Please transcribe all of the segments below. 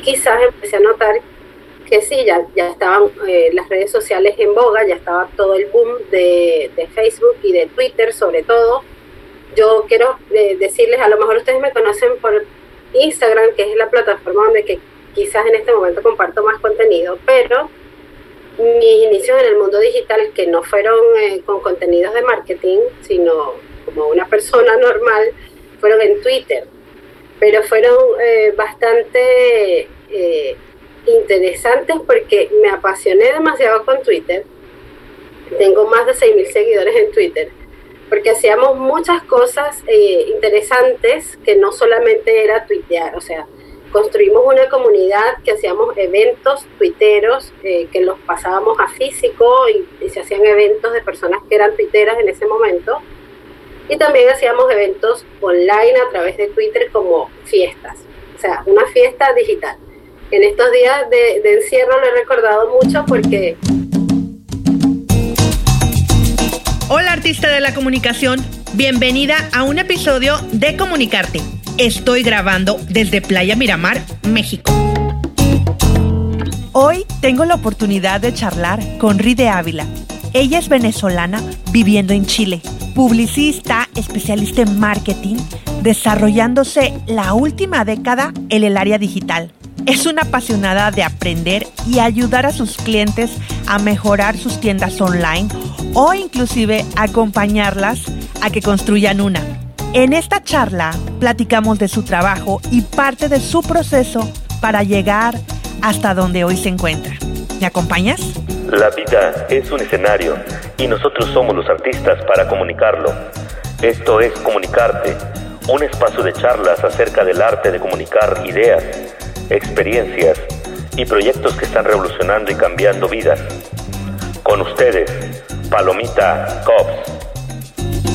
quizás empecé a notar que sí, ya, ya estaban eh, las redes sociales en boga, ya estaba todo el boom de, de Facebook y de Twitter sobre todo. Yo quiero eh, decirles, a lo mejor ustedes me conocen por Instagram, que es la plataforma donde que quizás en este momento comparto más contenido, pero mis inicios en el mundo digital, que no fueron eh, con contenidos de marketing, sino como una persona normal, fueron en Twitter. Pero fueron eh, bastante eh, interesantes porque me apasioné demasiado con Twitter. Tengo más de 6.000 seguidores en Twitter. Porque hacíamos muchas cosas interesantes que no solamente era tuitear, o sea, construimos una comunidad que hacíamos eventos tuiteros, eh, que los pasábamos a físico y, se hacían eventos de personas que eran tuiteras en ese momento. Y también hacíamos eventos online a través de Twitter como fiestas, o sea, una fiesta digital. En estos días de, de encierro lo he recordado mucho porque... Hola artista de la comunicación, bienvenida a un episodio de Comunicarte Estoy grabando desde Playa Miramar, México. Hoy tengo la oportunidad de charlar con Ride Ávila. Ella es venezolana viviendo en Chile, publicista, especialista en marketing, desarrollándose la última década en el área digital. Es una apasionada de aprender y ayudar a sus clientes a mejorar sus tiendas online o inclusive acompañarlas a que construyan una. En esta charla platicamos de su trabajo y parte de su proceso para llegar hasta donde hoy se encuentra. ¿Me acompañas? La vida es un escenario y nosotros somos los artistas para comunicarlo. Esto es Comunicarte, un espacio de charlas acerca del arte de comunicar ideas, experiencias y proyectos que están revolucionando y cambiando vidas. Con ustedes, Palomita Cops.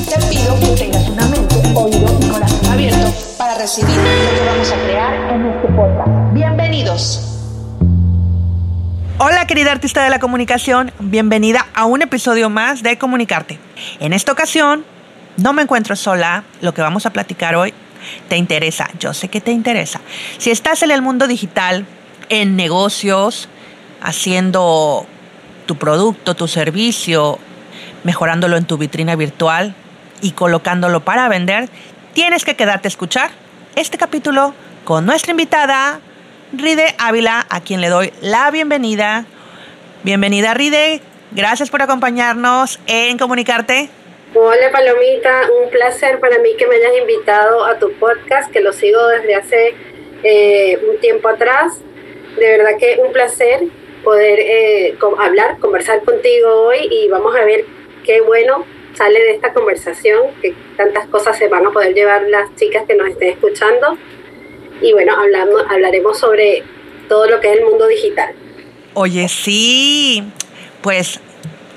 Te pido que tengas una mente oído y corazón abierto para recibir lo que vamos a crear en este podcast. Bienvenidos. Hola querida artista de la comunicación, bienvenida a un episodio más de Comunicarte. En esta ocasión no me encuentro sola, lo que vamos a platicar hoy te interesa, yo sé que te interesa. Si estás en el mundo digital, en negocios, haciendo tu producto, tu servicio, mejorándolo en tu vitrina virtual, y colocándolo para vender, tienes que quedarte a escuchar este capítulo con nuestra invitada, Ride Ávila, a quien le doy la bienvenida. Bienvenida, Ride. Gracias por acompañarnos en Comunicarte. Hola Palomita, un placer para mí que me hayas invitado a tu podcast, que lo sigo desde hace eh, un tiempo atrás. De verdad que un placer poder eh, hablar, conversar contigo hoy y vamos a ver qué bueno sale de esta conversación, que tantas cosas se van a poder llevar las chicas que nos estén escuchando. Y bueno, hablamos, hablaremos sobre todo lo que es el mundo digital. Oye, sí, pues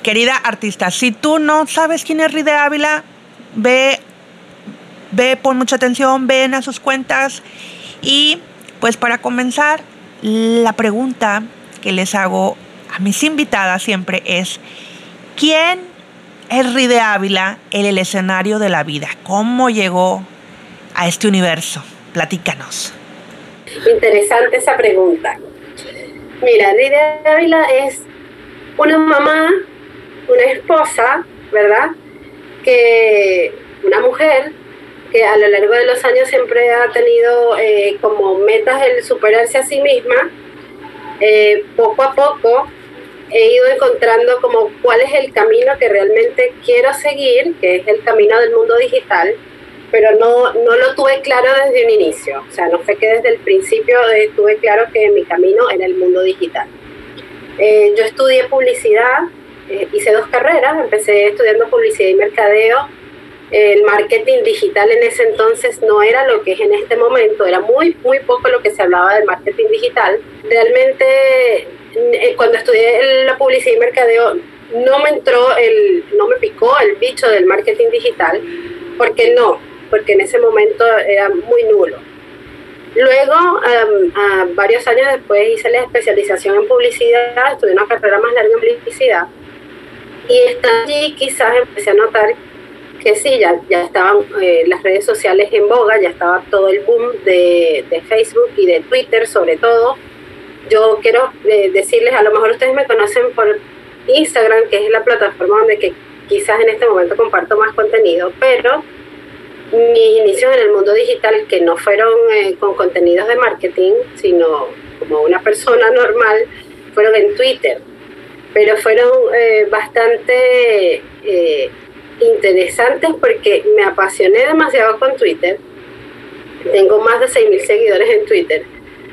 querida artista, si tú no sabes quién es Ride Ávila, ve, ve, pon mucha atención, ven a sus cuentas. Y pues para comenzar, la pregunta que les hago a mis invitadas siempre es, ¿quién es Ride Ávila en el escenario de la vida? ¿Cómo llegó a este universo? Platícanos. Interesante esa pregunta. Mira, Ride Ávila es una mamá, una esposa, ¿verdad? Que una mujer que a lo largo de los años siempre ha tenido eh, como metas el superarse a sí misma. Eh, poco a poco he ido encontrando como cuál es el camino que realmente quiero seguir, que es el camino del mundo digital, pero no, no lo tuve claro desde un inicio. O sea, no fue que desde el principio tuve claro que mi camino era el mundo digital. Eh, yo estudié publicidad, eh, hice dos carreras, empecé estudiando publicidad y mercadeo. El marketing digital en ese entonces no era lo que es en este momento, era muy, muy poco lo que se hablaba del marketing digital. Realmente eh, cuando estudié la publicidad y mercadeo, no me entró el, no me picó el bicho del marketing digital, porque no, porque en ese momento era muy nulo. Luego, varios años después, hice la especialización en publicidad, estudié una carrera más larga en publicidad, y está allí quizás empecé a notar que sí, ya, ya estaban eh, las redes sociales en boga, ya estaba todo el boom de, de Facebook y de Twitter sobre todo. Yo quiero eh, decirles, a lo mejor ustedes me conocen por Instagram, que es la plataforma donde que quizás en este momento comparto más contenido, pero mis inicios en el mundo digital, que no fueron eh, con contenidos de marketing, sino como una persona normal, fueron en Twitter. Pero fueron eh, bastante eh, interesantes porque me apasioné demasiado con Twitter. Tengo más de 6.000 seguidores en Twitter.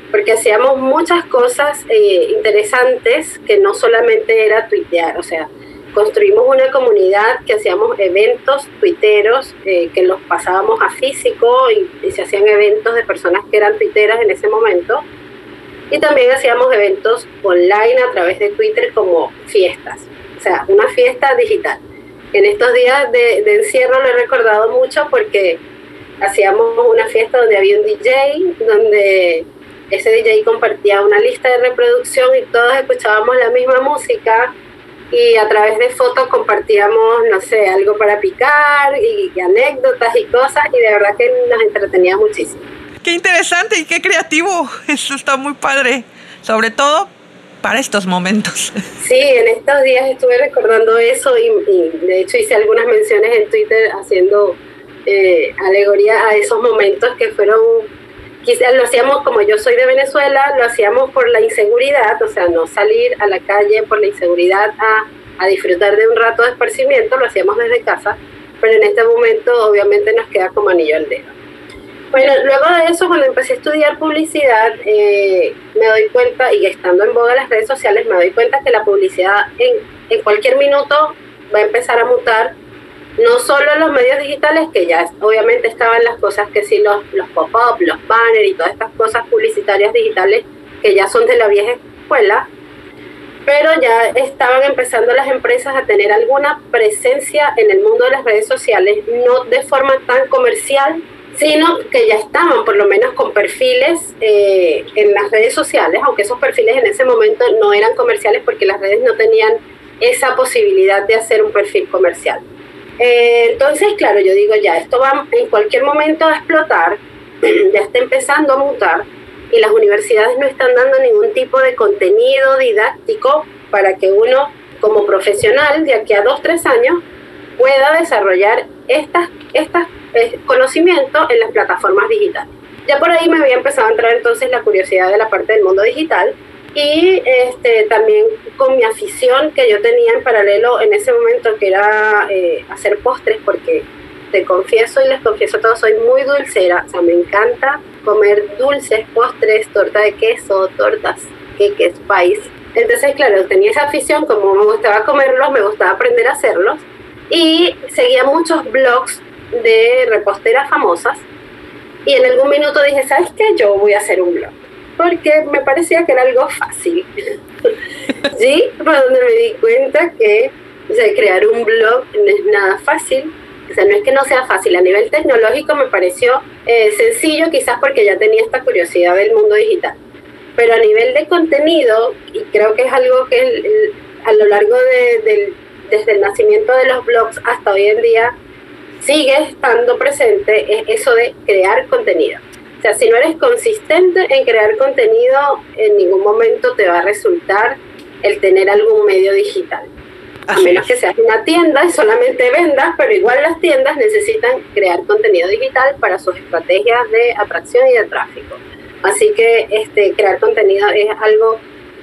Porque hacíamos muchas cosas interesantes que no solamente era tuitear. O sea, construimos una comunidad que hacíamos eventos tuiteros, eh, que los pasábamos a físico y, se hacían eventos de personas que eran tuiteras en ese momento. Y también hacíamos eventos online a través de Twitter como fiestas, o sea, una fiesta digital. En estos días de, de encierro lo he recordado mucho porque hacíamos una fiesta donde había un DJ, donde ese DJ compartía una lista de reproducción y todos escuchábamos la misma música y a través de fotos compartíamos, no sé, algo para picar y, anécdotas y cosas y de verdad que nos entretenía muchísimo. Qué interesante y qué creativo, eso está muy padre, sobre todo para estos momentos. Sí, en estos días estuve recordando eso y, de hecho hice algunas menciones en Twitter haciendo eh, alegoría a esos momentos que fueron quizás lo hacíamos como yo soy de Venezuela, lo hacíamos por la inseguridad, o sea, no salir a la calle por la inseguridad a, a disfrutar de un rato de esparcimiento, lo hacíamos desde casa, pero en este momento obviamente nos queda como anillo al dedo. Bueno, luego de eso, cuando empecé a estudiar publicidad, eh, me doy cuenta, y estando en boga las redes sociales, me doy cuenta que la publicidad en, en cualquier minuto va a empezar a mutar no solo los medios digitales, que ya obviamente estaban las cosas que sí, los, los pop-up, los banners y todas estas cosas publicitarias digitales que ya son de la vieja escuela, pero ya estaban empezando las empresas a tener alguna presencia en el mundo de las redes sociales, no de forma tan comercial, sino que ya estaban por lo menos con perfiles eh, en las redes sociales, aunque esos perfiles en ese momento no eran comerciales porque las redes no tenían esa posibilidad de hacer un perfil comercial. Eh, entonces, claro, yo digo, ya, esto va en cualquier momento a explotar, ya está empezando a mutar y las universidades no están dando ningún tipo de contenido didáctico para que uno, como profesional, de aquí a dos, tres años, pueda desarrollar estas, estas eh, conocimientos en las plataformas digitales. Ya por ahí me había empezado a entrar entonces la curiosidad de la parte del mundo digital y este, también con mi afición que yo tenía en paralelo en ese momento, que era eh, hacer postres, porque te confieso y les confieso a todos, soy muy dulcera, o sea, me encanta comer dulces, postres, torta de queso, tortas, queques, país. Entonces, claro, tenía esa afición, como me gustaba comerlos, me gustaba aprender a hacerlos, y seguía muchos blogs de reposteras famosas, y en algún minuto dije, ¿sabes qué? Yo voy a hacer un blog porque me parecía que era algo fácil. ¿Sí? Fue donde me di cuenta que crear un blog no es nada fácil. O sea, no es que no sea fácil. A nivel tecnológico me pareció eh, sencillo, quizás porque ya tenía esta curiosidad del mundo digital. Pero a nivel de contenido, y creo que es algo que a lo largo de, desde el nacimiento de los blogs hasta hoy en día sigue estando presente, es eso de crear contenido. Sea, si no eres consistente en crear contenido, en ningún momento te va a resultar el tener algún medio digital. A menos que seas una tienda y solamente vendas, pero igual las tiendas necesitan crear contenido digital para sus estrategias de atracción y de tráfico. Así que este, crear contenido es algo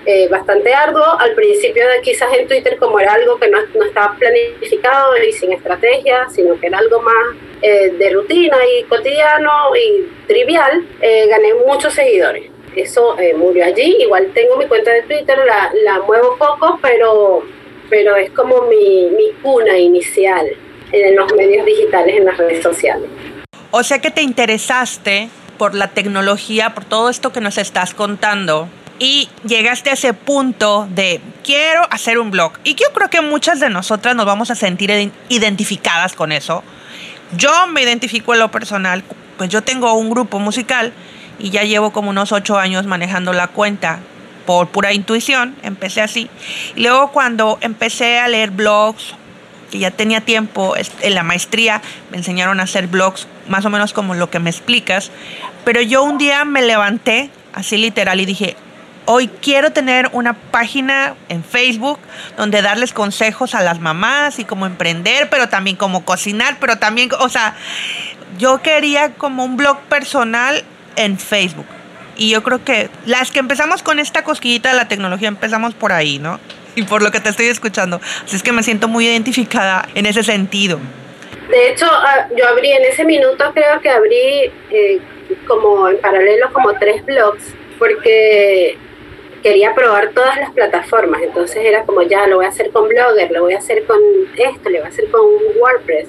eh, bastante arduo. Al principio de quizás en Twitter como era algo que no, no estaba planificado y sin estrategia, sino que era algo más eh, de rutina y cotidiano y trivial, eh, gané muchos seguidores. Eso murió allí. Igual tengo mi cuenta de Twitter, la, la muevo poco, pero, pero es como mi, mi cuna inicial en los medios digitales, en las redes sociales. O sea que te interesaste por la tecnología, por todo esto que nos estás contando, y llegaste a ese punto de quiero hacer un blog. Y yo creo que muchas de nosotras nos vamos a sentir identificadas con eso. Yo me identifico en lo personal, pues yo tengo un grupo musical y ya llevo como unos ocho años manejando la cuenta por pura intuición, empecé así. Y luego cuando empecé a leer blogs que ya tenía tiempo en la maestría, me enseñaron a hacer blogs, más o menos como lo que me explicas, pero yo un día me levanté, así literal, y dije, hoy quiero tener una página en Facebook donde darles consejos a las mamás y cómo emprender, pero también cómo cocinar, pero también, o sea, yo quería como un blog personal en Facebook. Y yo creo que las que empezamos con esta cosquillita de la tecnología empezamos por ahí, ¿no? Y por lo que te estoy escuchando. Así es que me siento muy identificada en ese sentido. De hecho, ah, yo abrí en ese minuto, creo que abrí eh, como en paralelo como tres blogs, porque quería probar todas las plataformas. Entonces era como, ya lo voy a hacer con Blogger, lo voy a hacer con esto, lo voy a hacer con WordPress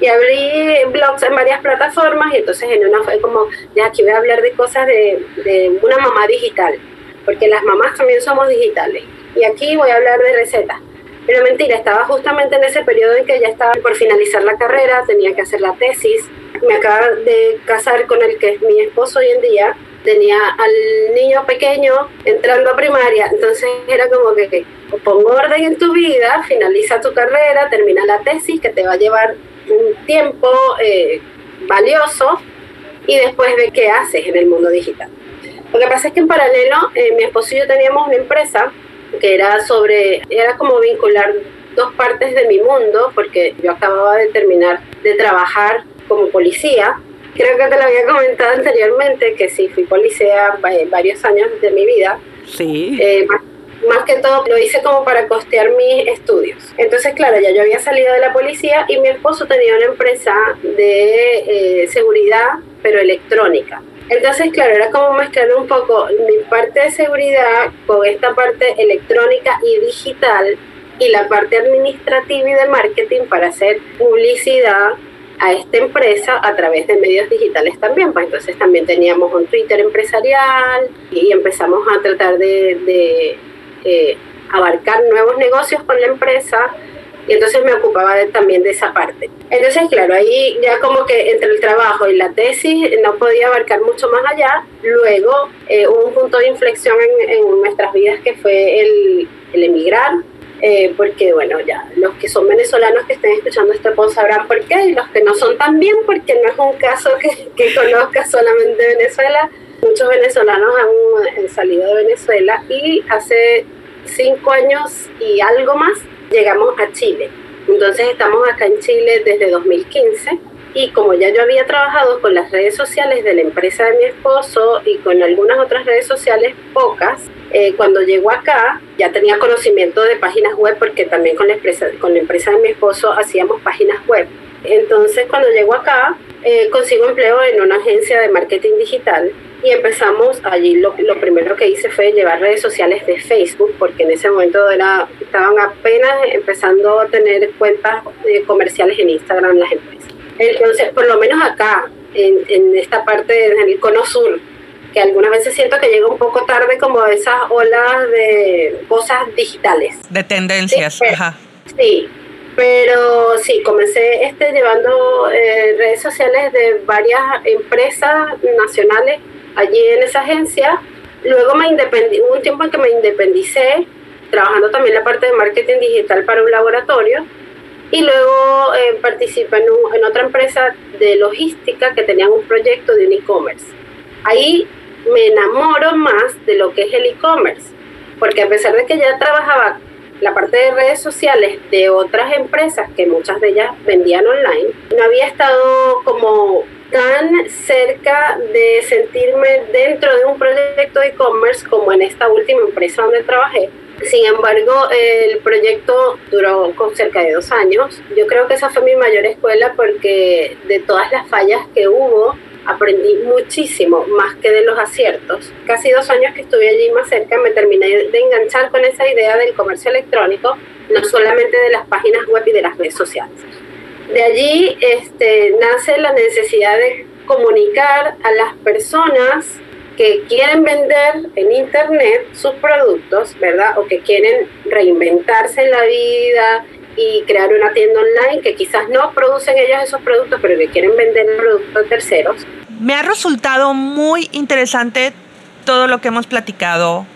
y abrí blogs en varias plataformas y entonces en una fue como, ya aquí voy a hablar de cosas de, de una mamá digital, porque las mamás también somos digitales. Y aquí voy a hablar de recetas. Pero mentira, estaba justamente en ese periodo en que ya estaba por finalizar la carrera, tenía que hacer la tesis. Me acaba de casar con el que es mi esposo hoy en día. Tenía al niño pequeño entrando a primaria, entonces era como que pongo orden en tu vida, finaliza tu carrera, termina la tesis que te va a llevar un tiempo eh, valioso y después de qué haces en el mundo digital. Lo que pasa es que en paralelo, eh, mi esposo y yo teníamos una empresa que era sobre, era como vincular dos partes de mi mundo, porque yo acababa de terminar de trabajar como policía. Creo que te lo había comentado anteriormente, que sí, fui policía varios años de mi vida. Sí. Eh, más que todo lo hice como para costear mis estudios. Entonces, claro, ya yo había salido de la policía y mi esposo tenía una empresa de eh, seguridad, pero electrónica. Entonces, claro, era como mezclar un poco mi parte de seguridad con esta parte electrónica y digital y la parte administrativa y de marketing para hacer publicidad a esta empresa a través de medios digitales también. Pues entonces también teníamos un Twitter empresarial y empezamos a tratar de eh, abarcar nuevos negocios con la empresa y entonces me ocupaba también de esa parte. Entonces, claro, ahí ya como que entre el trabajo y la tesis no podía abarcar mucho más allá. Luego eh, hubo un punto de inflexión en, nuestras vidas que fue el, el emigrar, eh, porque bueno, ya los que son venezolanos que estén escuchando este post sabrán por qué, y los que no son también, porque no es un caso que, que conozca solamente Venezuela, muchos venezolanos han, salido de Venezuela y hace cinco años y algo más llegamos a Chile. Entonces estamos acá en Chile desde 2015 y como ya yo había trabajado con las redes sociales de la empresa de mi esposo y con algunas otras redes sociales, pocas, eh, cuando llego acá ya tenía conocimiento de páginas web porque también con la empresa, con la empresa de mi esposo hacíamos páginas web. Entonces cuando llego acá eh, consigo empleo en una agencia de marketing digital y empezamos allí lo, lo, primero que hice fue llevar redes sociales de Facebook porque en ese momento era, estaban apenas empezando a tener cuentas eh, comerciales en Instagram las empresas. Entonces, por lo menos acá, en, en esta parte del cono sur, que algunas veces siento que llega un poco tarde como esas olas de cosas digitales. De tendencias, sí, ajá. Sí, pero sí, comencé este, llevando eh, redes sociales de varias empresas nacionales allí en esa agencia. Luego me independí, hubo un tiempo en que me independicé, trabajando también la parte de marketing digital para un laboratorio. Y luego eh, participé en, un, en otra empresa de logística que tenían un proyecto de un e-commerce. Ahí me enamoro más de lo que es el e-commerce, porque a pesar de que ya trabajaba la parte de redes sociales de otras empresas, que muchas de ellas vendían online, no había estado como tan cerca de sentirme dentro de un proyecto de e-commerce como en esta última empresa donde trabajé. Sin embargo, el proyecto duró con cerca de dos años. Yo creo que esa fue mi mayor escuela porque de todas las fallas que hubo, aprendí muchísimo, más que de los aciertos. Casi dos años que estuve allí más cerca, me terminé de enganchar con esa idea del comercio electrónico, no solamente de las páginas web y de las redes sociales. De allí este, nace la necesidad de comunicar a las personas que quieren vender en internet sus productos, ¿verdad? O que quieren reinventarse en la vida y crear una tienda online que quizás no producen ellos esos productos, pero que quieren vender productos terceros. Me ha resultado muy interesante todo lo que hemos platicado,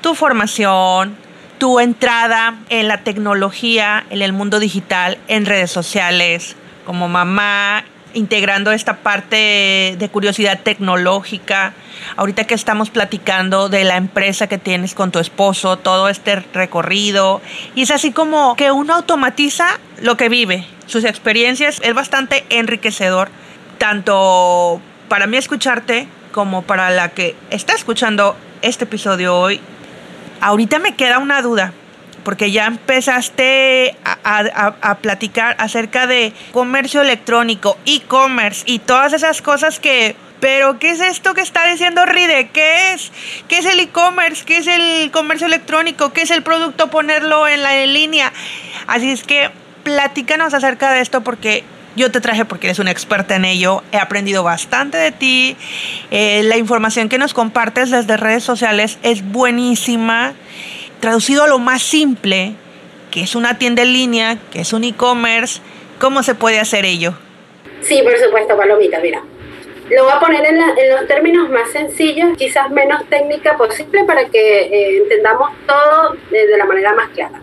tu formación, tu entrada en la tecnología, en el mundo digital, en redes sociales, como mamá, integrando esta parte de curiosidad tecnológica. Ahorita que estamos platicando de la empresa que tienes con tu esposo, todo este recorrido. Y es así como que uno automatiza lo que vive, sus experiencias. Es bastante enriquecedor, tanto para mí escucharte como para la que está escuchando este episodio hoy. Ahorita me queda una duda porque ya empezaste a, platicar acerca de comercio electrónico, e-commerce y todas esas cosas que... Pero, ¿qué es esto que está diciendo Ride? ¿Qué es? ¿Qué es el e-commerce? ¿Qué es el comercio electrónico? ¿Qué es el producto? Ponerlo en la línea. Así es que platícanos acerca de esto porque yo te traje porque eres una experta en ello, he aprendido bastante de ti, eh, la información que nos compartes desde redes sociales es buenísima traducido a lo más simple, que es una tienda en línea, que es un e-commerce, ¿cómo se puede hacer ello? Sí, por supuesto, Palomita, mira. Lo voy a poner en, los términos más sencillos, quizás menos técnica posible para que eh, entendamos todo de, la manera más clara.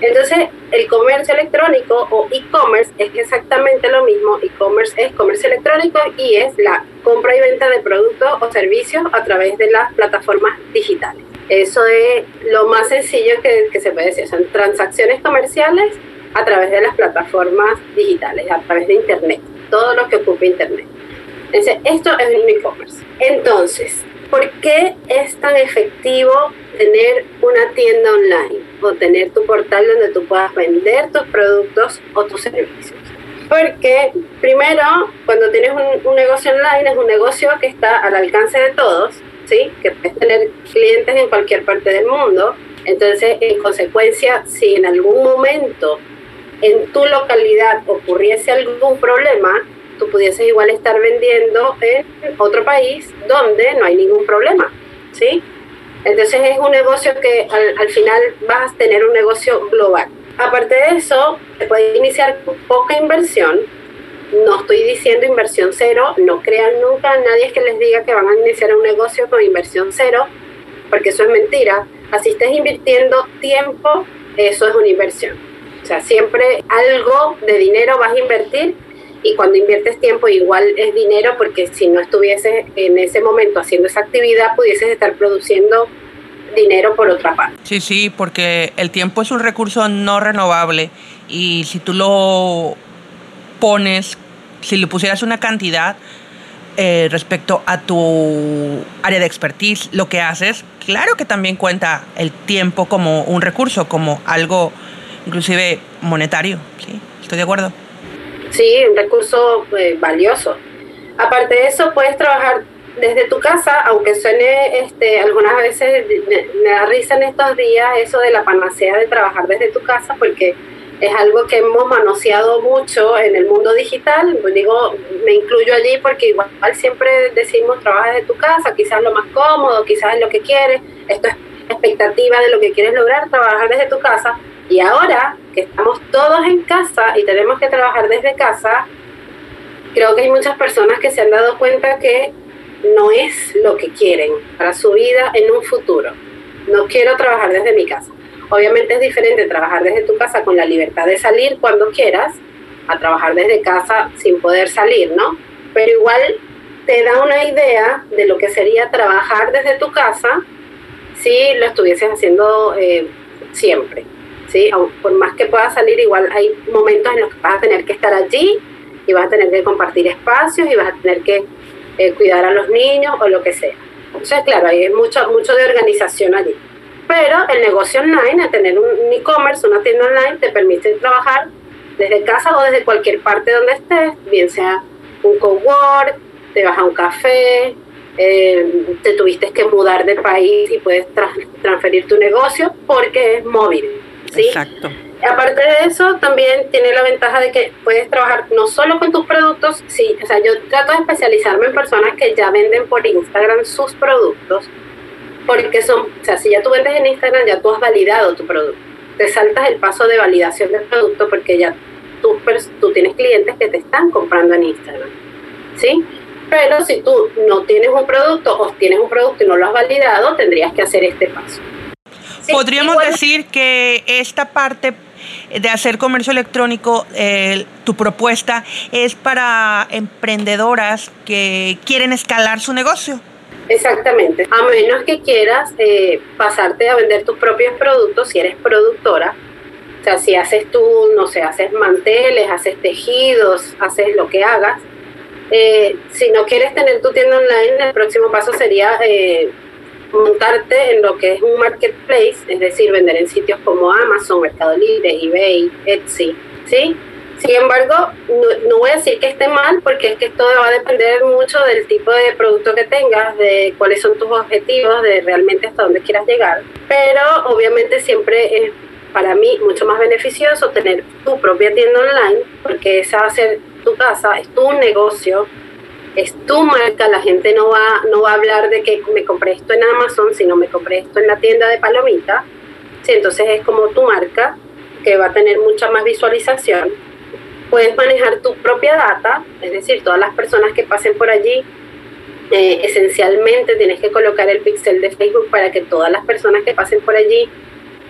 Entonces, el comercio electrónico o e-commerce es exactamente lo mismo. E-commerce es comercio electrónico y es la compra y venta de productos o servicios a través de las plataformas digitales. Eso es lo más sencillo que, se puede decir. Son transacciones comerciales a través de las plataformas digitales, a través de Internet, todo lo que ocupa Internet. Entonces, esto es un e-commerce. Entonces, ¿por qué es tan efectivo tener una tienda online o tener tu portal donde tú puedas vender tus productos o tus servicios? Porque primero, cuando tienes un, un negocio online, es un negocio que está al alcance de todos ¿sí? Que puedes tener clientes en cualquier parte del mundo. Entonces, en consecuencia, si en algún momento en tu localidad ocurriese algún problema, tú pudieses igual estar vendiendo en otro país donde no hay ningún problema, ¿sí? Entonces es un negocio que al, al final vas a tener un negocio global. Aparte de eso, se puede iniciar con poca inversión, no estoy diciendo inversión cero, no crean nunca a nadie que les diga que van a iniciar un negocio con inversión cero, porque eso es mentira. Así estés invirtiendo tiempo, eso es una inversión. O sea, siempre algo de dinero vas a invertir y cuando inviertes tiempo igual es dinero porque si no estuvieses en ese momento haciendo esa actividad pudieses estar produciendo dinero por otra parte. Sí, sí, porque el tiempo es un recurso no renovable y si tú lo pones, si le pusieras una cantidad eh, respecto a tu área de expertise, lo que haces, claro que también cuenta el tiempo como un recurso, como algo inclusive monetario, ¿sí? Estoy de acuerdo. Sí, un recurso eh, valioso. Aparte de eso, puedes trabajar desde tu casa, aunque suene este, algunas veces, me da risa en estos días eso de la panacea de trabajar desde tu casa, porque es algo que hemos manoseado mucho en el mundo digital. Pues digo, me incluyo allí porque igual siempre decimos trabaja desde tu casa, quizás lo más cómodo, quizás es lo que quieres, esto es expectativa de lo que quieres lograr, trabajar desde tu casa. Y ahora que estamos todos en casa y tenemos que trabajar desde casa, creo que hay muchas personas que se han dado cuenta que no es lo que quieren para su vida en un futuro. No quiero trabajar desde mi casa. Obviamente es diferente trabajar desde tu casa con la libertad de salir cuando quieras, a trabajar desde casa sin poder salir, ¿no? Pero igual te da una idea de lo que sería trabajar desde tu casa si lo estuvieses haciendo eh, siempre, ¿sí? por más que puedas salir, igual hay momentos en los que vas a tener que estar allí y vas a tener que compartir espacios y vas a tener que eh, cuidar a los niños o lo que sea. Entonces, claro, hay mucho, mucho de organización allí. Pero el negocio online, el tener un e-commerce, una tienda online, te permite trabajar desde casa o desde cualquier parte donde estés, bien sea un cowork, te vas a un café, eh, te tuviste que mudar de país y puedes transferir tu negocio porque es móvil. ¿sí? Exacto. Aparte de eso, también tiene la ventaja de que puedes trabajar no solo con tus productos, sí, o sea, yo trato de especializarme en personas que ya venden por Instagram sus productos, porque son, o sea, si ya tú vendes en Instagram, ya tú has validado tu producto. Te saltas el paso de validación del producto porque ya tú, tú tienes clientes que te están comprando en Instagram. ¿Sí? Pero si tú no tienes un producto o tienes un producto y no lo has validado, tendrías que hacer este paso. podríamos decir que esta parte de hacer comercio electrónico, eh, tu propuesta es para emprendedoras que quieren escalar su negocio. Exactamente, a menos que quieras eh, pasarte a vender tus propios productos si eres productora. O sea, si haces tú, no sé, haces manteles, haces tejidos, haces lo que hagas. Eh, si no quieres tener tu tienda online, el próximo paso sería montarte en lo que es un marketplace, es decir, vender en sitios como Amazon, Mercado Libre, eBay, Etsy, ¿sí? Sin embargo, no, voy a decir que esté mal porque es que esto va a depender mucho del tipo de producto que tengas, de cuáles son tus objetivos, de realmente hasta dónde quieras llegar. Pero obviamente siempre es para mí mucho más beneficioso tener tu propia tienda online porque esa va a ser tu casa, es tu negocio, es tu marca, la gente no va, no va a hablar de que me compré esto en Amazon, sino me compré esto en la tienda de Palomita. Sí, entonces es como tu marca, que va a tener mucha más visualización. Puedes manejar tu propia data, es decir, todas las personas que pasen por allí, eh, esencialmente tienes que colocar el pixel de Facebook para que todas las personas que pasen por allí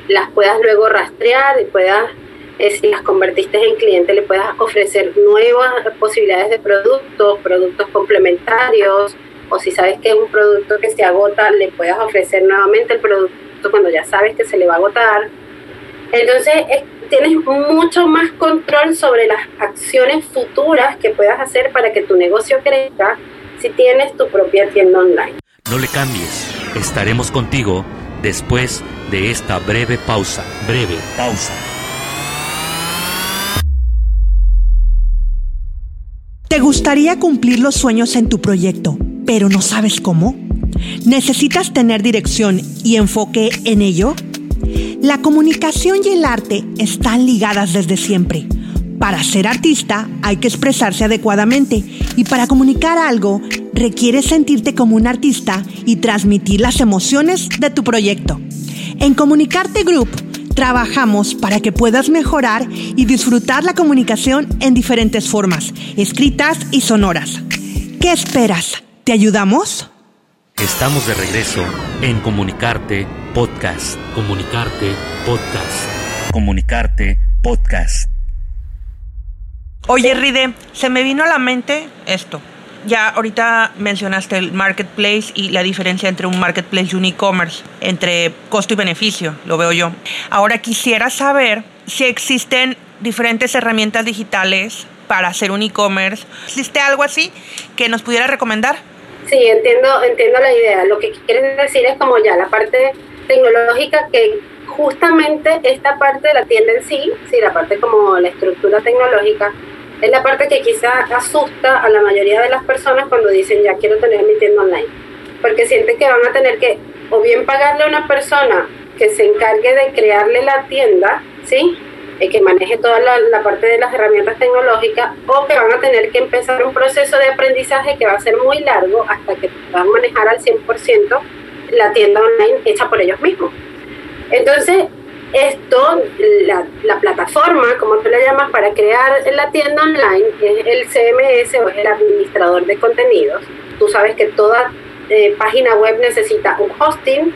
las puedas luego rastrear y puedas si las convertiste en cliente, le puedas ofrecer nuevas posibilidades de productos, productos complementarios, o si sabes que es un producto que se agota, le puedas ofrecer nuevamente el producto cuando ya sabes que se le va a agotar. Entonces, tienes mucho más control sobre las acciones futuras que puedas hacer para que tu negocio crezca si tienes tu propia tienda online. No le cambies, estaremos contigo después de esta breve pausa. Breve pausa. ¿Te gustaría cumplir los sueños en tu proyecto, pero no sabes cómo? ¿Necesitas tener dirección y enfoque en ello? La comunicación y el arte están ligadas desde siempre. Para ser artista hay que expresarse adecuadamente y para comunicar algo requiere sentirte como un artista y transmitir las emociones de tu proyecto. En Comunicarte Group Trabajamos para que puedas mejorar y disfrutar la comunicación en diferentes formas, escritas y sonoras. ¿Qué esperas? ¿Te ayudamos? Estamos de regreso en Comunicarte Podcast. Comunicarte Podcast. Comunicarte Podcast. Oye, Ride, se me vino a la mente esto ya ahorita mencionaste el marketplace y la diferencia entre un marketplace y un e-commerce, entre costo y beneficio, lo veo yo. Ahora quisiera saber si existen diferentes herramientas digitales para hacer un e-commerce. ¿Existe algo así que nos pudiera recomendar? Sí, entiendo, entiendo la idea. Lo que quieres decir es como ya la parte tecnológica que justamente esta parte de la tienda en sí, sí, la parte como la estructura tecnológica, es la parte que quizá asusta a la mayoría de las personas cuando dicen ya quiero tener mi tienda online. Porque sienten que van a tener que o bien pagarle a una persona que se encargue de crearle la tienda, ¿sí? Y que maneje toda la, parte de las herramientas tecnológicas, o que van a tener que empezar un proceso de aprendizaje que va a ser muy largo hasta que puedan manejar al 100% la tienda online hecha por ellos mismos. Entonces, esto, la, la, plataforma, como tú la llamas, para crear la tienda online es el CMS o el administrador de contenidos. Tú sabes que toda eh, página web necesita un hosting,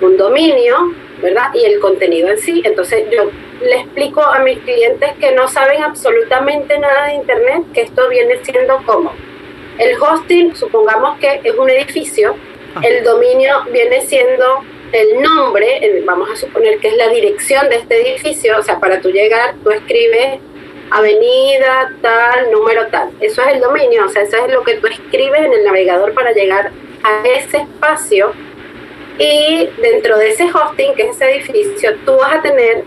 un dominio, ¿verdad? Y el contenido en sí. Entonces yo le explico a mis clientes que no saben absolutamente nada de Internet, que esto viene siendo como el hosting, supongamos que es un edificio, el dominio viene siendo el nombre, vamos a suponer que es la dirección de este edificio, o sea, para tú llegar, tú escribes avenida tal, número tal. Eso es el dominio, o sea, eso es lo que tú escribes en el navegador para llegar a ese espacio. Y dentro de ese hosting, que es ese edificio, tú vas a tener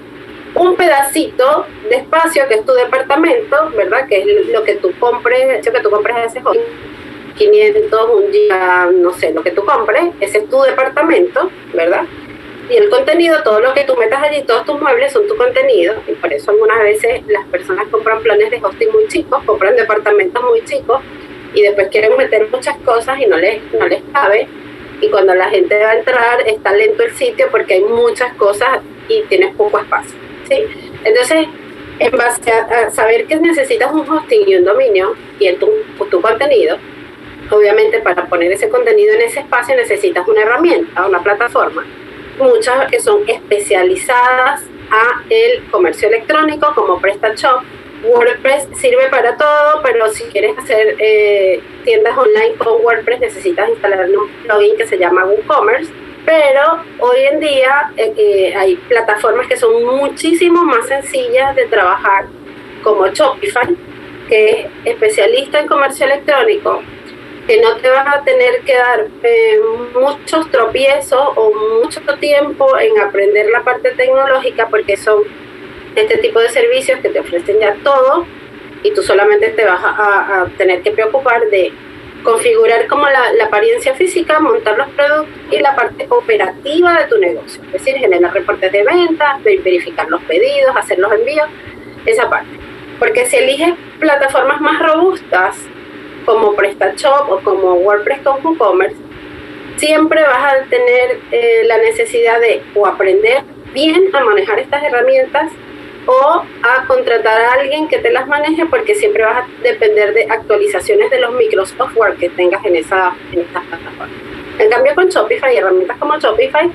un pedacito de espacio que es tu departamento, ¿verdad? Que es lo que tú compres, que tú compres ese hosting 500, un día, no sé, lo que tú compres, ese es tu departamento, ¿verdad? Y el contenido, todo lo que tú metas allí, todos tus muebles son tu contenido, y por eso algunas veces las personas compran planes de hosting muy chicos, compran departamentos muy chicos, y después quieren meter muchas cosas y no les, no les cabe, y cuando la gente va a entrar está lento el sitio porque hay muchas cosas y tienes poco espacio, ¿sí? Entonces, en base a, saber que necesitas un hosting y un dominio y el tu, tu contenido, Obviamente para poner ese contenido en ese espacio necesitas una herramienta, una plataforma. muchas que son especializadas a el comercio electrónico como PrestaShop. WordPress sirve para todo, pero si quieres hacer eh, tiendas online con WordPress necesitas instalar un plugin que se llama WooCommerce. Pero hoy en día eh, eh, hay plataformas que son muchísimo más sencillas de trabajar, como Shopify, que es especialista en comercio electrónico, que no te vas a tener que dar eh, muchos tropiezos o mucho tiempo en aprender la parte tecnológica porque son este tipo de servicios que te ofrecen ya todo y tú solamente te vas a, tener que preocupar de configurar como la, la, apariencia física, montar los productos y la parte operativa de tu negocio, es decir, generar reportes de ventas, verificar los pedidos, hacer los envíos, esa parte. Porque si eliges plataformas más robustas, como PrestaShop o como WordPress con WooCommerce, siempre vas a tener eh, la necesidad de o aprender bien a manejar estas herramientas o a contratar a alguien que te las maneje porque siempre vas a depender de actualizaciones de los microsoftware que tengas en, esa, en estas plataformas. En cambio con Shopify y herramientas como Shopify,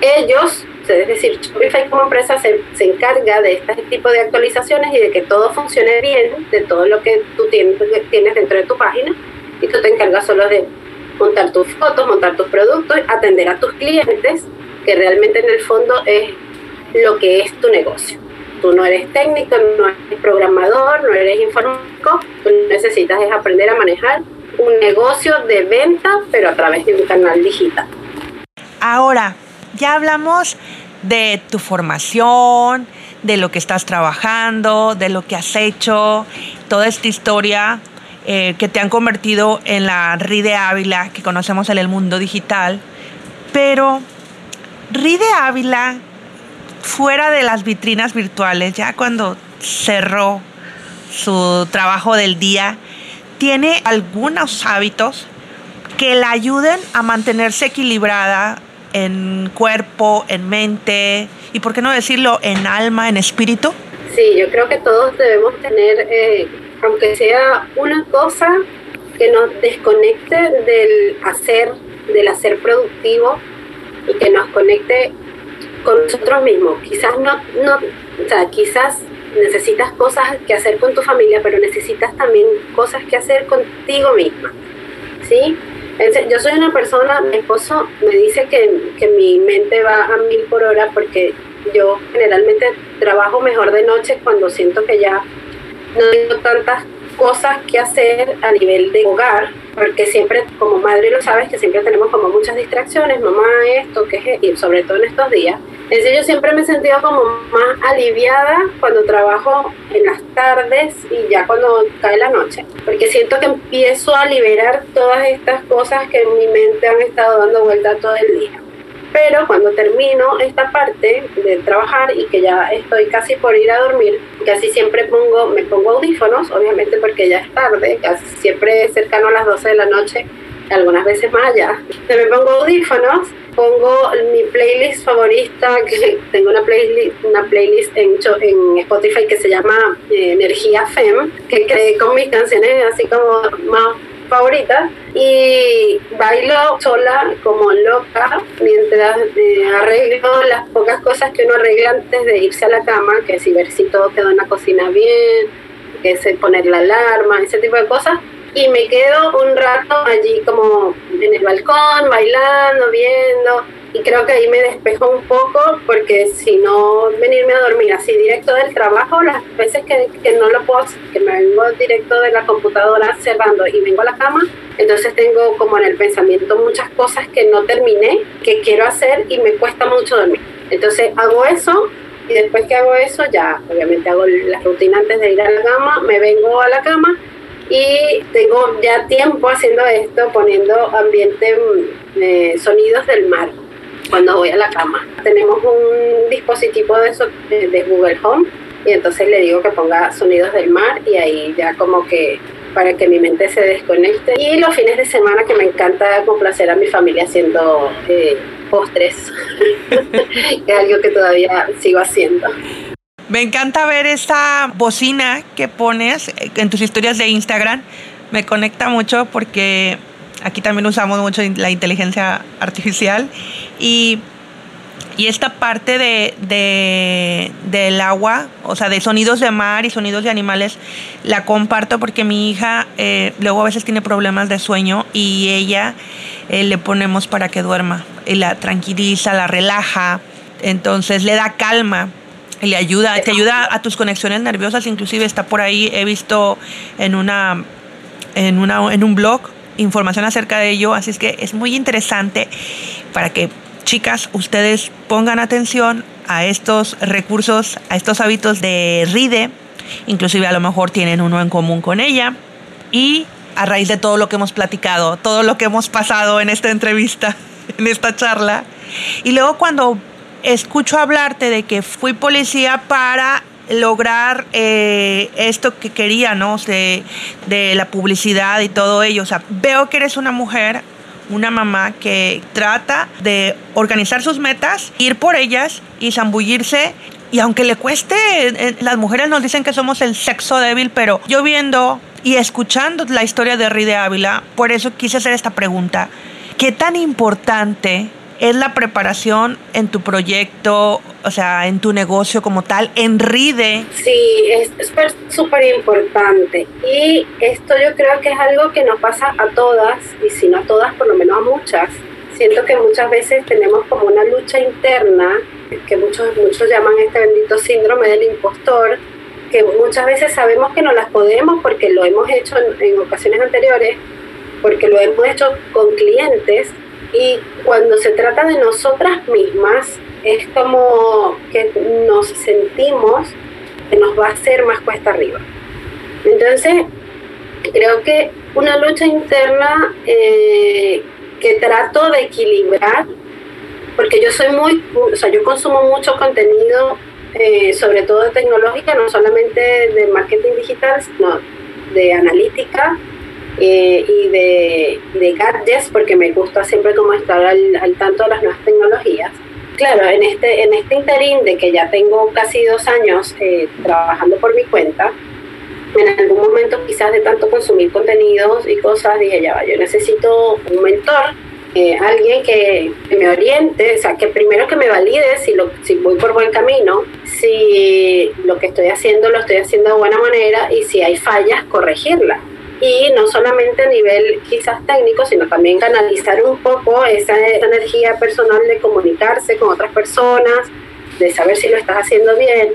ellos es decir, Shopify como empresa se, se, encarga de este tipo de actualizaciones y de que todo funcione bien, de todo lo que tú tienes, tienes dentro de tu página, y tú te encargas solo de montar tus fotos, montar tus productos, atender a tus clientes, que realmente en el fondo es lo que es tu negocio. Tú no eres técnico, no eres programador, no eres informático, tú necesitas es aprender a manejar un negocio de venta, pero a través de un canal digital. Ahora, ya hablamos de tu formación, de lo que estás trabajando, de lo que has hecho, toda esta historia eh, que te han convertido en la Ride Ávila que conocemos en el mundo digital. Pero Ride Ávila, fuera de las vitrinas virtuales, ya cuando cerró su trabajo del día, tiene algunos hábitos que la ayuden a mantenerse equilibrada en cuerpo, en mente y, por qué no decirlo, en alma, en espíritu? Sí, yo creo que todos debemos tener, eh, aunque sea una cosa que nos desconecte del hacer, del hacer productivo y que nos conecte con nosotros mismos. Quizás no, no, o sea, quizás necesitas cosas que hacer con tu familia, pero necesitas también cosas que hacer contigo misma. ¿Sí? Yo soy una persona, mi esposo me dice que, que mi mente va a mil por hora porque yo generalmente trabajo mejor de noche cuando siento que ya no tengo tantas cosas que hacer a nivel de hogar, porque siempre, como madre lo sabes, que siempre tenemos como muchas distracciones, mamá esto, que es, y sobre todo en estos días. Entonces yo siempre me he sentido como más aliviada cuando trabajo en las tardes y ya cuando cae la noche, porque siento que empiezo a liberar todas estas cosas que en mi mente han estado dando vuelta todo el día. Pero cuando termino esta parte de trabajar y que ya estoy casi por ir a dormir, casi siempre pongo, me pongo audífonos, obviamente porque ya es tarde, casi siempre cercano a las 12 de la noche, algunas veces más allá. me pongo audífonos, pongo mi playlist favorita, que tengo una playlist, una playlist en, en Spotify que se llama eh, Energía Fem, que creé con mis canciones así como más favorita y bailo sola como loca mientras eh, arreglo las pocas cosas que uno arregla antes de irse a la cama, que si ver si todo quedó en la cocina bien, que es poner la alarma, ese tipo de cosas. Y me quedo un rato allí como en el balcón, bailando, viendo, y creo que ahí me despejo un poco porque si no venirme a dormir así directo del trabajo, las veces que, que no lo puedo, que me vengo directo de la computadora cerrando y vengo a la cama, entonces tengo como en el pensamiento muchas cosas que no terminé, que quiero hacer y me cuesta mucho dormir. Entonces hago eso y después que hago eso ya obviamente hago la rutina antes de ir a la cama, me vengo a la cama y tengo ya tiempo haciendo esto, poniendo ambiente, mm, eh, sonidos del mar cuando voy a la cama. Tenemos un dispositivo de, eso, de, Google Home y entonces le digo que ponga sonidos del mar y ahí ya como que para que mi mente se desconecte. Y los fines de semana que me encanta complacer a mi familia haciendo eh, postres, es algo que todavía sigo haciendo. Me encanta ver esta bocina que pones en tus historias de Instagram. Me conecta mucho porque aquí también usamos mucho la inteligencia artificial y Y esta parte de, de, del agua, o sea, de sonidos de mar y sonidos de animales, la comparto porque mi hija eh, luego a veces tiene problemas de sueño y ella eh, le ponemos para que duerma. Y la tranquiliza, la relaja, entonces le da calma le ayuda, te ayuda a tus conexiones nerviosas, inclusive está por ahí, he visto en una en una en un blog información acerca de ello, así es que es muy interesante para que chicas, ustedes pongan atención a estos recursos, a estos hábitos de Ride, inclusive a lo mejor tienen uno en común con ella. Y a raíz de todo lo que hemos platicado, todo lo que hemos pasado en esta entrevista, en esta charla, y luego cuando escucho hablarte de que fui policía para lograr eh, esto que quería, ¿no? De, de la publicidad y todo ello. O sea, veo que eres una mujer una mamá que trata de organizar sus metas, ir por ellas y zambullirse. Y aunque le cueste, eh, las mujeres nos dicen que somos el sexo débil, pero yo viendo y escuchando la historia de Ride Ávila, por eso quise hacer esta pregunta. ¿Qué tan importante es la preparación en tu proyecto, o sea, en tu negocio como tal, en RIDE. Sí, es súper importante. Y esto yo creo que es algo que nos pasa a todas, y si no a todas, por lo menos a muchas. Siento que muchas veces tenemos como una lucha interna, que muchos, muchos llaman este bendito síndrome del impostor, que muchas veces sabemos que no las podemos porque lo hemos hecho en ocasiones anteriores, porque lo hemos hecho con clientes y cuando se trata de nosotras mismas, es como que nos sentimos que nos va a hacer más cuesta arriba. Entonces, creo que una lucha interna eh, que trato de equilibrar, porque yo soy muy, o sea, yo consumo mucho contenido, eh, sobre todo de tecnológica, no solamente de marketing digital, sino de analítica, eh, y de, de, gadgets, porque me gusta siempre como estar al, al, tanto de las nuevas tecnologías. Claro, en este, en este interín de que ya tengo casi dos años eh, trabajando por mi cuenta, en algún momento quizás de tanto consumir contenidos y cosas, dije, ya va, yo necesito un mentor, eh, alguien que, me oriente, o sea, que primero que me valide si, lo, si voy por buen camino, si lo que estoy haciendo lo estoy haciendo de buena manera y si hay fallas, corregirlas y no solamente a nivel quizás técnico, sino también canalizar un poco esa, energía personal de comunicarse con otras personas, de saber si lo estás haciendo bien.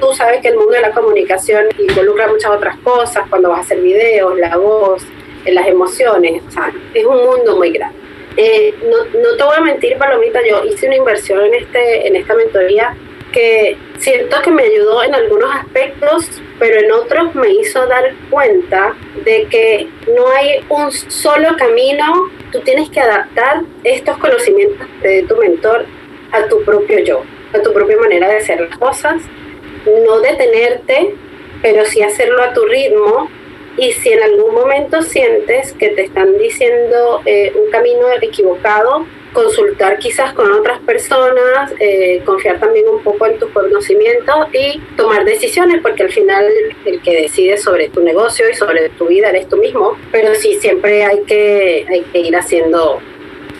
Tú sabes que el mundo de la comunicación involucra muchas otras cosas, cuando vas a hacer videos, la voz, las emociones, o sea, es un mundo muy grande. Eh, no, no te voy a mentir, Palomita, yo hice una inversión en, este, en esta mentoría que siento que me ayudó en algunos aspectos, pero en otros me hizo dar cuenta de que no hay un solo camino, tú tienes que adaptar estos conocimientos de tu mentor a tu propio yo, a tu propia manera de hacer las cosas, no detenerte, pero sí hacerlo a tu ritmo. Y si en algún momento sientes que te están diciendo eh, un camino equivocado, consultar quizás con otras personas, eh, confiar también un poco en tus conocimientos y tomar decisiones, porque al final el que decide sobre tu negocio y sobre tu vida eres tú mismo, pero sí siempre hay que, hay que ir haciendo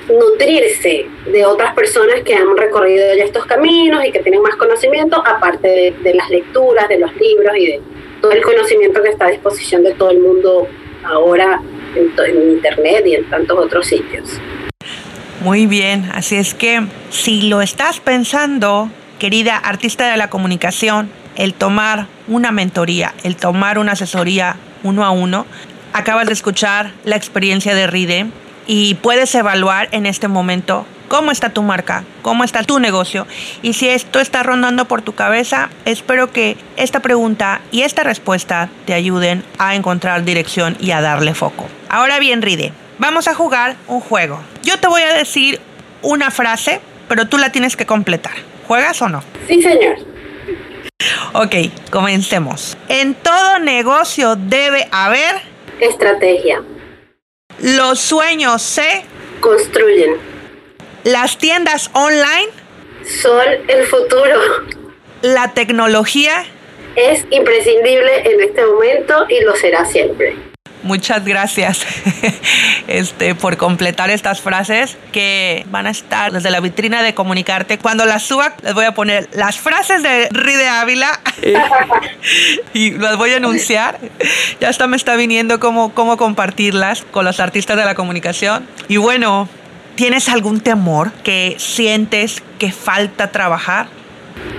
nutrirse de otras personas que han recorrido ya estos caminos y que tienen más conocimiento, aparte de, las lecturas, de los libros y de todo el conocimiento que está a disposición de todo el mundo ahora en Internet y en tantos otros sitios. Muy bien, así es que si lo estás pensando, querida artista de la comunicación, el tomar una mentoría, el tomar una asesoría uno a uno, acabas de escuchar la experiencia de Ride y puedes evaluar en este momento cómo está tu marca, cómo está tu negocio. Y si esto está rondando por tu cabeza, espero que esta pregunta y esta respuesta te ayuden a encontrar dirección y a darle foco. Ahora bien, Ride, vamos a jugar un juego. Yo te voy a decir una frase, pero tú la tienes que completar. ¿Juegas o no? Sí, señor. Ok, comencemos. En todo negocio debe haber estrategia. Los sueños se construyen. Las tiendas online son el futuro. La tecnología es imprescindible en este momento y lo será siempre. Muchas gracias este, por completar estas frases que van a estar desde la vitrina de comunicarte. Cuando las suba, les voy a poner las frases de Ride Ávila y las voy a anunciar. Ya hasta me está viniendo cómo, cómo compartirlas con los artistas de la comunicación. Y bueno, ¿tienes algún temor que sientes que falta trabajar?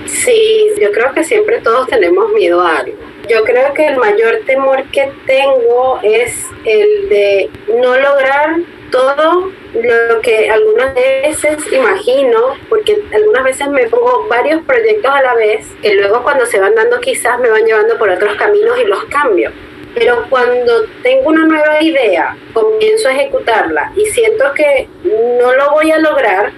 Sí, yo creo que siempre todos tenemos miedo a algo. Yo creo que el mayor temor que tengo es el de no lograr todo lo que algunas veces imagino, porque algunas veces me pongo varios proyectos a la vez, que luego cuando se van dando quizás me van llevando por otros caminos y los cambio. Pero cuando tengo una nueva idea, comienzo a ejecutarla y siento que no lo voy a lograr,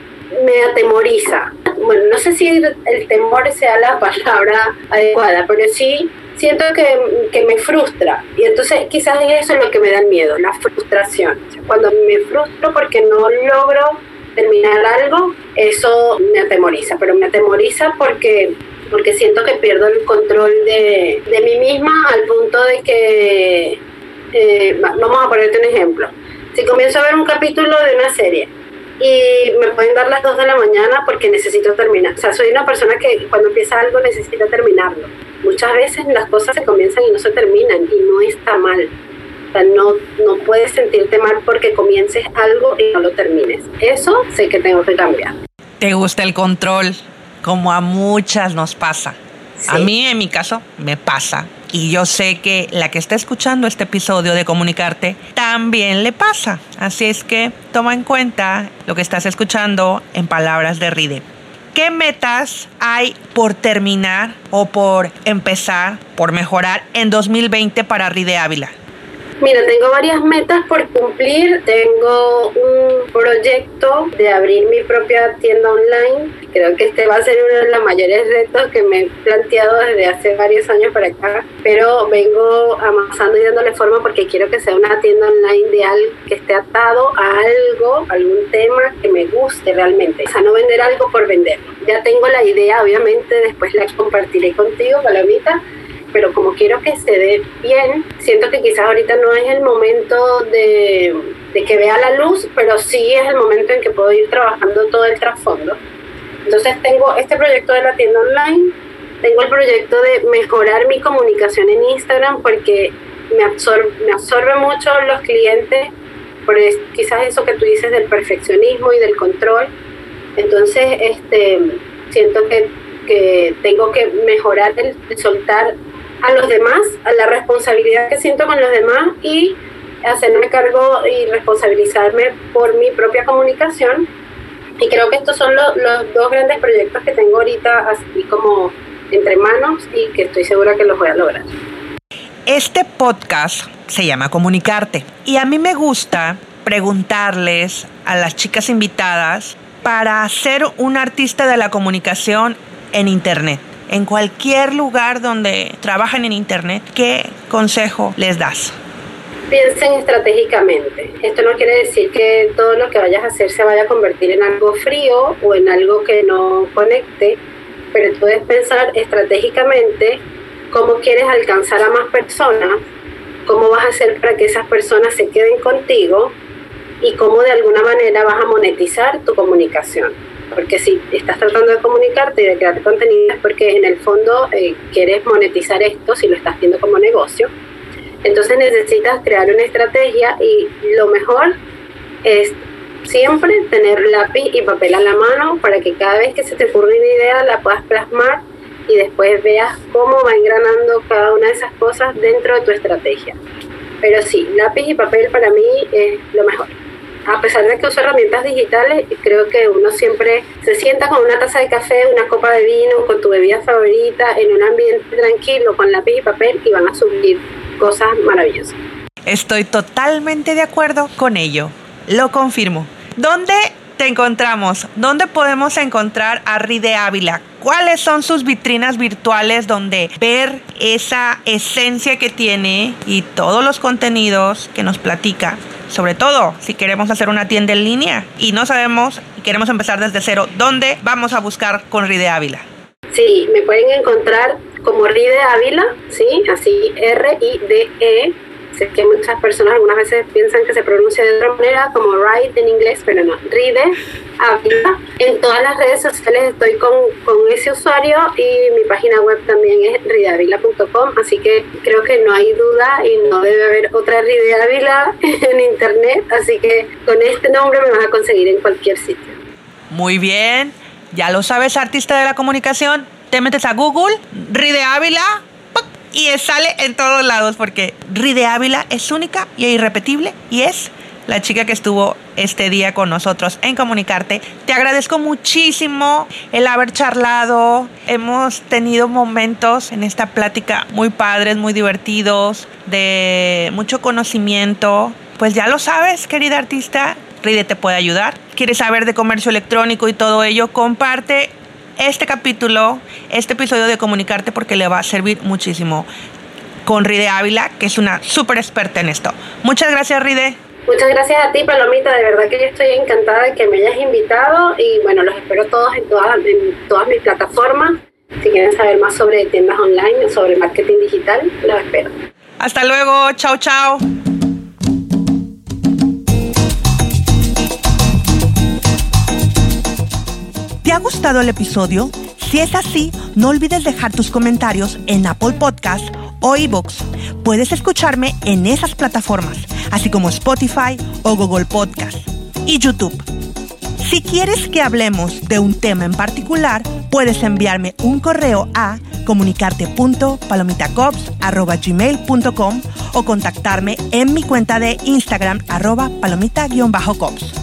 me atemoriza. Bueno, no sé si el, temor sea la palabra adecuada, pero sí siento que, que, me frustra. Y entonces quizás eso es lo que me da miedo, la frustración. cuando me frustro porque no logro terminar algo, eso me atemoriza, pero me atemoriza porque porque siento que pierdo el control de, de mí misma al punto de que, eh, vamos a ponerte un ejemplo, si comienzo a ver un capítulo de una serie y me pueden dar las 2 de la mañana porque necesito terminar. O sea, soy una persona que cuando empieza algo necesita terminarlo. Muchas veces las cosas se comienzan y no se terminan y no está mal. O sea, no, no puedes sentirte mal porque comiences algo y no lo termines. Eso sé que tengo que cambiar. ¿Te gusta el control? Como a muchas nos pasa. A mí, en mi caso, me pasa. Y yo sé que la que está escuchando este episodio de Comunicarte también le pasa. Así es que toma en cuenta lo que estás escuchando en palabras de Ride. ¿Qué metas hay por terminar o por empezar, por mejorar en 2020 para Ride Ávila? Mira, tengo varias metas por cumplir. Tengo un proyecto de abrir mi propia tienda online. Creo que este va a ser uno de los mayores retos que me he planteado desde hace varios años para acá, pero vengo avanzando y dándole forma porque quiero que sea una tienda online de algo que esté atado a algo, algún tema que me guste realmente. O sea, no vender algo por venderlo. Ya tengo la idea, obviamente, después la compartiré contigo, Palomita pero como quiero que se dé bien, siento que quizás ahorita no es el momento de, que vea la luz, pero sí es el momento en que puedo ir trabajando todo el trasfondo. Entonces tengo este proyecto de la tienda online, tengo el proyecto de mejorar mi comunicación en Instagram porque me absorbe, me absorbe mucho los clientes por quizás eso que tú dices del perfeccionismo y del control. Entonces, este, siento que, que tengo que mejorar el soltar a los demás, a la responsabilidad que siento con los demás y hacerme cargo y responsabilizarme por mi propia comunicación. Y creo que estos son los, los dos grandes proyectos que tengo ahorita así como entre manos y que estoy segura que los voy a lograr. Este podcast se llama Comunicarte y a mí me gusta preguntarles a las chicas invitadas para ser un artista de la comunicación en Internet en cualquier lugar donde trabajan en Internet, ¿qué consejo les das? Piensen estratégicamente. Esto no quiere decir que todo lo que vayas a hacer se vaya a convertir en algo frío o en algo que no conecte, pero tú pensar estratégicamente cómo quieres alcanzar a más personas, cómo vas a hacer para que esas personas se queden contigo y cómo de alguna manera vas a monetizar tu comunicación porque si estás tratando de comunicarte y de crear contenido es porque en el fondo eh, quieres monetizar esto si lo estás viendo como negocio. Entonces necesitas crear una estrategia y lo mejor es siempre tener lápiz y papel a la mano para que cada vez que se te ocurra una idea la puedas plasmar y después veas cómo va engranando cada una de esas cosas dentro de tu estrategia. Pero sí, lápiz y papel para mí es lo mejor a pesar de que uso herramientas digitales, creo que uno siempre se sienta con una taza de café, una copa de vino, con tu bebida favorita, en un ambiente tranquilo, con lápiz y papel, y van a surgir cosas maravillosas. Estoy totalmente de acuerdo con ello. Lo confirmo. ¿Dónde te encontramos? ¿Dónde podemos encontrar a Ride Ávila? ¿Cuáles son sus vitrinas virtuales donde ver esa esencia que tiene y todos los contenidos que nos platica? Sobre todo si queremos hacer una tienda en línea y no sabemos y queremos empezar desde cero, ¿dónde vamos a buscar con Ride Ávila? Sí, me pueden encontrar como Ride Ávila, sí, así R-I-D-E Sé que muchas personas algunas veces piensan que se pronuncia de otra manera, como ride en inglés, pero no, Ride Ávila. En todas las redes sociales estoy con, con ese usuario y mi página web también es rideavila.com, así que creo que no hay duda y no debe haber otra Ride Ávila en internet, así que con este nombre me vas a conseguir en cualquier sitio. Muy bien, ya lo sabes, artista de la comunicación, te metes a Google, Ride Ávila. Y sale en todos lados porque Ride Ávila es única y irrepetible y es la chica que estuvo este día con nosotros en Comunicarte. Te agradezco muchísimo el haber charlado. Hemos tenido momentos en esta plática muy padres, muy divertidos, de mucho conocimiento. Pues ya lo sabes, querida artista, Ride te puede ayudar. ¿Quieres saber de comercio electrónico y todo ello? Comparte este capítulo, este episodio de Comunicarte porque le va a servir muchísimo con Ride Ávila, que es una súper experta en esto. Muchas gracias, Ride. Muchas gracias a ti, Palomita. De verdad que yo estoy encantada de que me hayas invitado y bueno, los espero todos en todas, en todas mis plataformas. Si quieren saber más sobre tiendas online o sobre marketing digital, los espero. Hasta luego. Chao, chao. ¿Te ha gustado el episodio? Si es así, no olvides dejar tus comentarios en Apple Podcast o iBooks. Puedes escucharme en esas plataformas, así como Spotify o Google Podcast y YouTube. Si quieres que hablemos de un tema en particular, puedes enviarme un correo a comunicarte.palomitacops.gmail.com o contactarme en mi cuenta de Instagram arroba palomita-cops.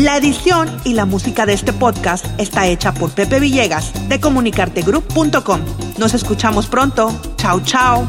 La edición y la música de este podcast está hecha por Pepe Villegas de comunicartegroup.com. Nos escuchamos pronto. Chao, chao.